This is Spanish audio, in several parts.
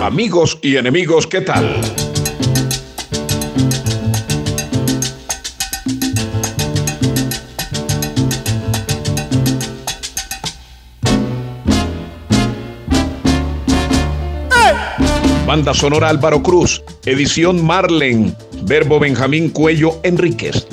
Amigos y enemigos, ¿qué tal? Banda sonora Álvaro Cruz, edición Marlen, verbo Benjamín Cuello Enríquez.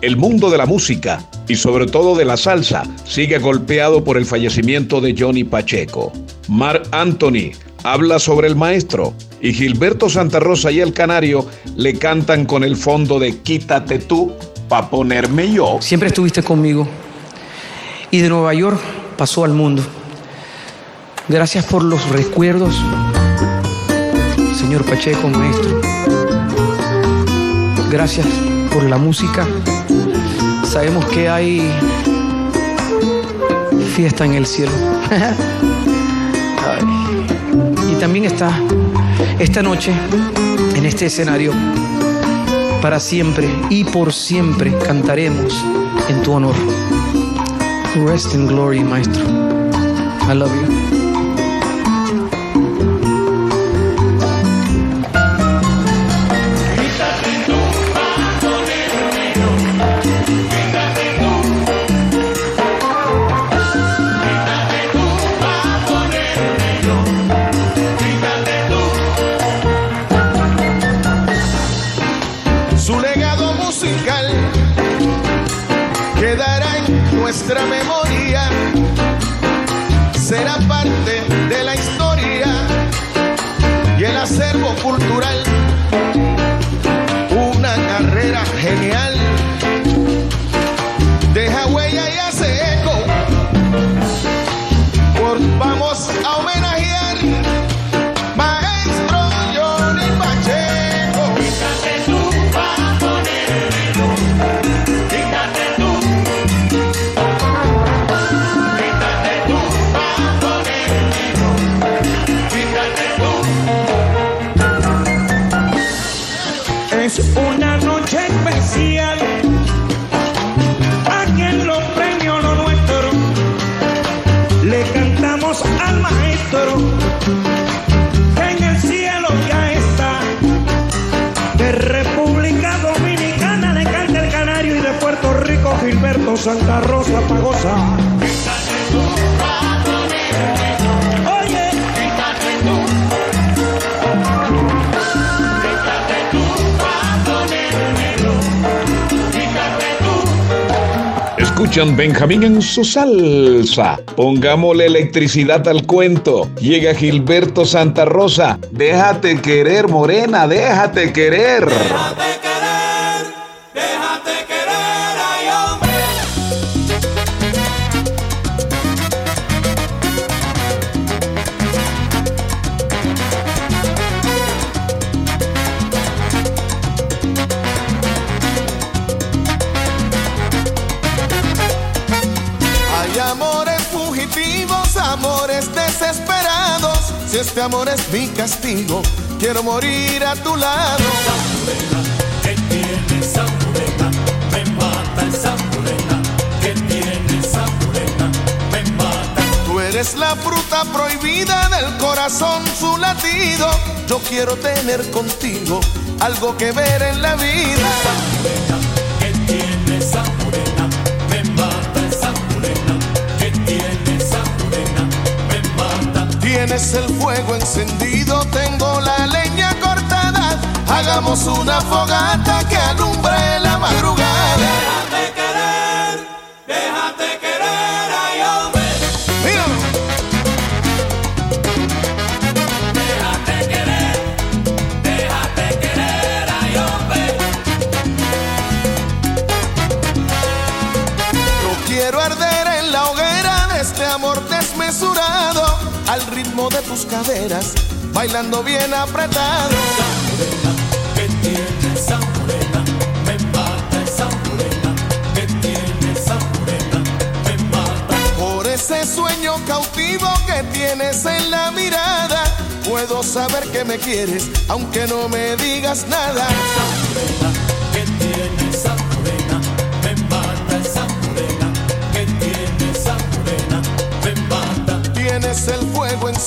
El mundo de la música y sobre todo de la salsa sigue golpeado por el fallecimiento de Johnny Pacheco. Mar Anthony habla sobre el maestro y Gilberto Santa Rosa y el Canario le cantan con el fondo de Quítate tú pa' ponerme yo. Siempre estuviste conmigo y de Nueva York pasó al mundo. Gracias por los recuerdos, señor Pacheco, maestro. Gracias por la música. Sabemos que hay fiesta en el cielo. También está esta noche en este escenario. Para siempre y por siempre cantaremos en tu honor. Rest in glory, maestro. I love you. Acervo cultural. Una carrera genial Santa Rosa Pagosa. Oye, Quítate tú. Quítate tú pa' ponerme Quítate tú. Escuchan Benjamín en su salsa. Pongámosle electricidad al cuento. Llega Gilberto Santa Rosa. Déjate querer, morena, déjate querer. Déjate querer, este amor es mi castigo, quiero morir a tu lado. que tiene esa morena, me mata esa morena, que tiene esa morena, me mata. Tú eres la fruta prohibida del corazón, su latido. Yo quiero tener contigo algo que ver en la vida. Que Tienes el fuego encendido, tengo la leña cortada. Hagamos una fogata que alumbre la madrugada. Ritmo de tus caderas bailando bien apretado. que tiene esa morena, me mata esa morena, que tiene esa morena, me mata. Por ese sueño cautivo que tienes en la mirada, puedo saber que me quieres, aunque no me digas nada. que tiene esa morena,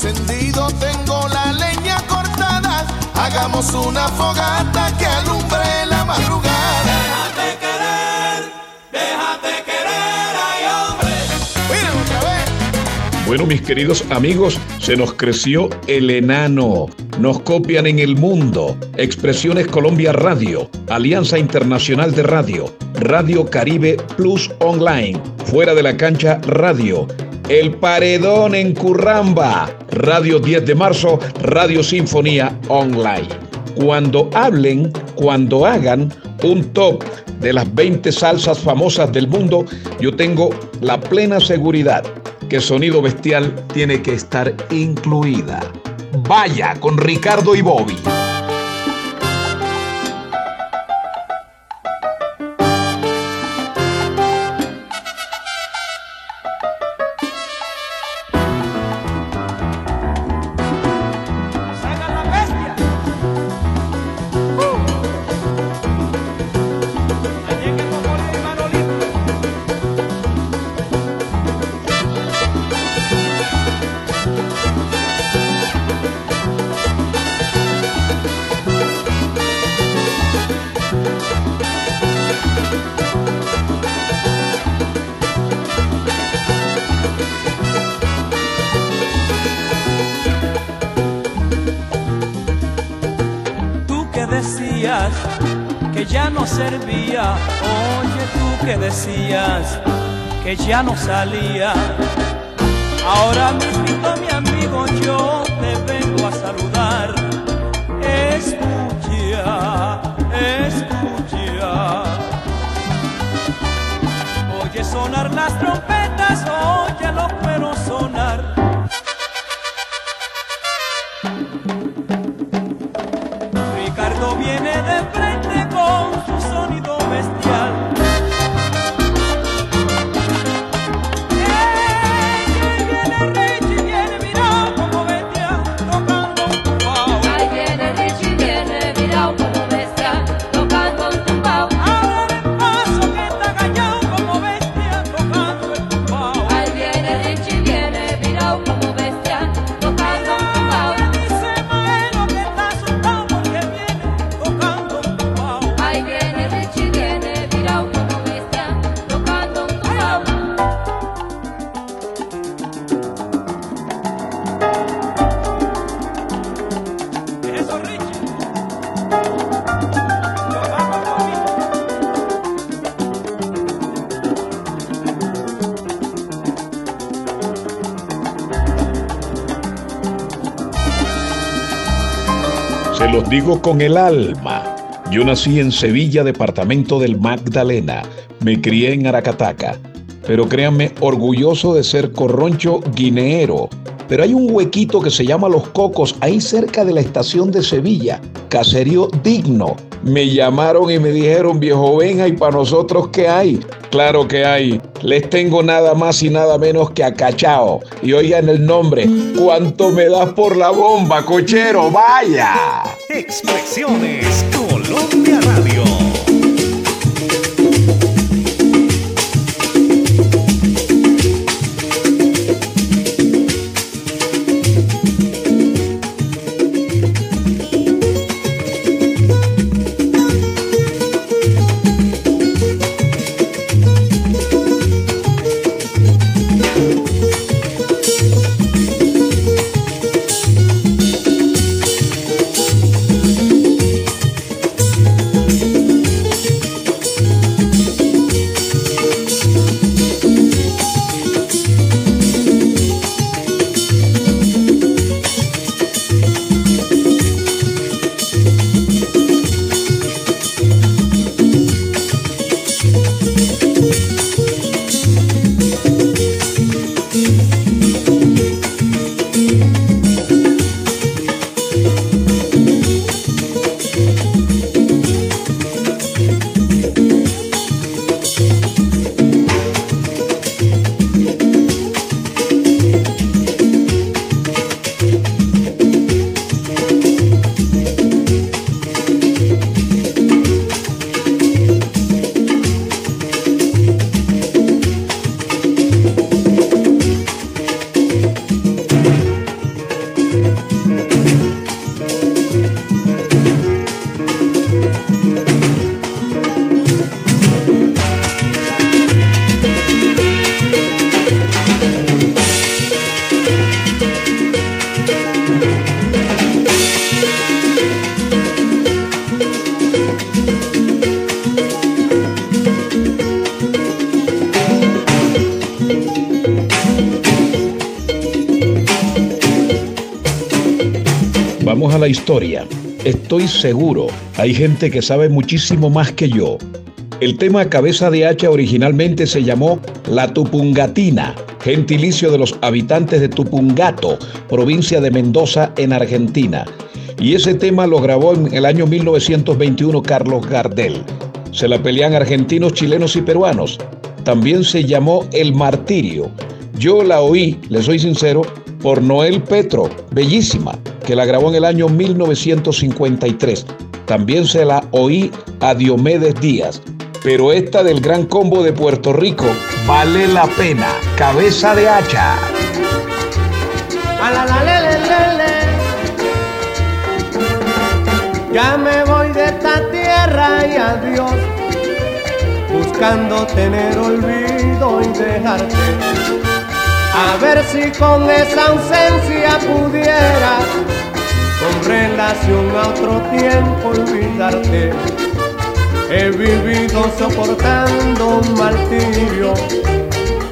encendido, tengo la leña cortada. Hagamos una fogata que alumbre la madrugada. Déjate querer, déjate querer, ay hombre. Mira otra vez. Bueno, mis queridos amigos, se nos creció el enano. Nos copian en el mundo. Expresiones Colombia Radio, Alianza Internacional de Radio, Radio Caribe Plus Online, Fuera de la Cancha Radio, El Paredón en Curramba, Radio 10 de marzo, Radio Sinfonía Online. Cuando hablen, cuando hagan un top de las 20 salsas famosas del mundo, yo tengo la plena seguridad que Sonido Bestial tiene que estar incluida. Vaya con Ricardo y Bobby. Ya no servía, oye tú que decías que ya no salía. Ahora mismo mi amigo yo digo con el alma. Yo nací en Sevilla, departamento del Magdalena. Me crié en Aracataca. Pero créanme, orgulloso de ser corroncho guineero. Pero hay un huequito que se llama Los Cocos, ahí cerca de la estación de Sevilla. Caserío digno. Me llamaron y me dijeron, viejo Benja, ¿y para nosotros qué hay? Claro que hay. Les tengo nada más y nada menos que a Cachao. Y oigan el nombre. ¿Cuánto me das por la bomba, cochero? ¡Vaya! Expresiones Colombia Radio. Vamos a la historia. Estoy seguro, hay gente que sabe muchísimo más que yo. El tema Cabeza de Hacha originalmente se llamó La Tupungatina, gentilicio de los habitantes de Tupungato, provincia de Mendoza, en Argentina. Y ese tema lo grabó en el año 1921 Carlos Gardel. Se la pelean argentinos, chilenos y peruanos. También se llamó El Martirio. Yo la oí, le soy sincero, por Noel Petro, bellísima, que la grabó en el año 1953. También se la oí a Diomedes Díaz. Pero esta del Gran Combo de Puerto Rico vale la pena. Cabeza de hacha. Ya me voy de esta tierra y adiós, buscando tener olvido y dejarte. A ver si con esa ausencia pudiera, con relación a otro tiempo, olvidarte. He vivido soportando un martirio,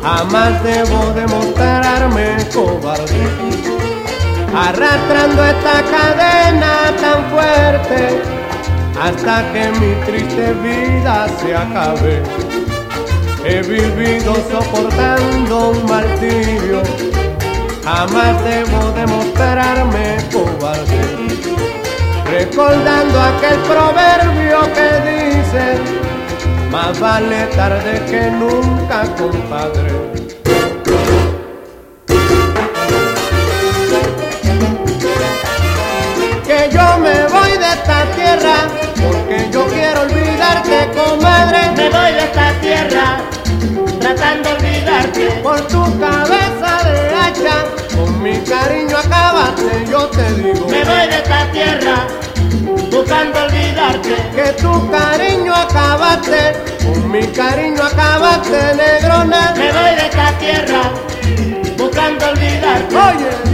jamás debo demostrarme cobarde arrastrando esta cadena tan fuerte hasta que mi triste vida se acabe. He vivido soportando un martirio, jamás debo demostrarme cobarde. Recordando aquel proverbio que dice, más vale tarde que nunca, compadre. Cariño acabaste, yo te digo. Me voy de esta tierra buscando olvidarte. Que tu cariño acabaste, con mi cariño acabaste, negrona. Me voy de esta tierra buscando olvidarte. Oye,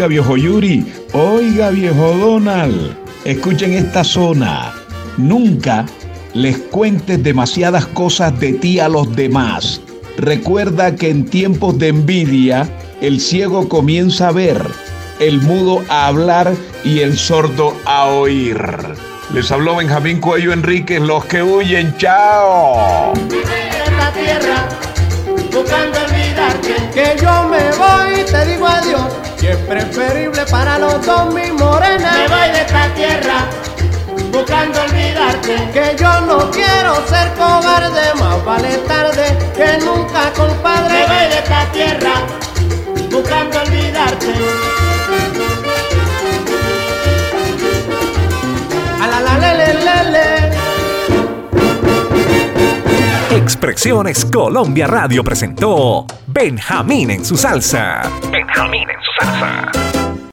Oiga viejo Yuri, oiga viejo Donald, escuchen esta zona. Nunca les cuentes demasiadas cosas de ti a los demás. Recuerda que en tiempos de envidia, el ciego comienza a ver, el mudo a hablar y el sordo a oír. Les habló Benjamín Cuello Enríquez, los que huyen, chao. De esta tierra buscando olvidarte. Que yo me voy, te digo adiós. Y es preferible para los dos mi Me morena. voy de esta tierra buscando olvidarte. Que yo no quiero ser cobarde, más vale tarde que nunca, Me compadre. voy de esta tierra buscando olvidarte. A la la le le le le. Expresiones Colombia Radio presentó Benjamín en su salsa. Benjamín en su salsa.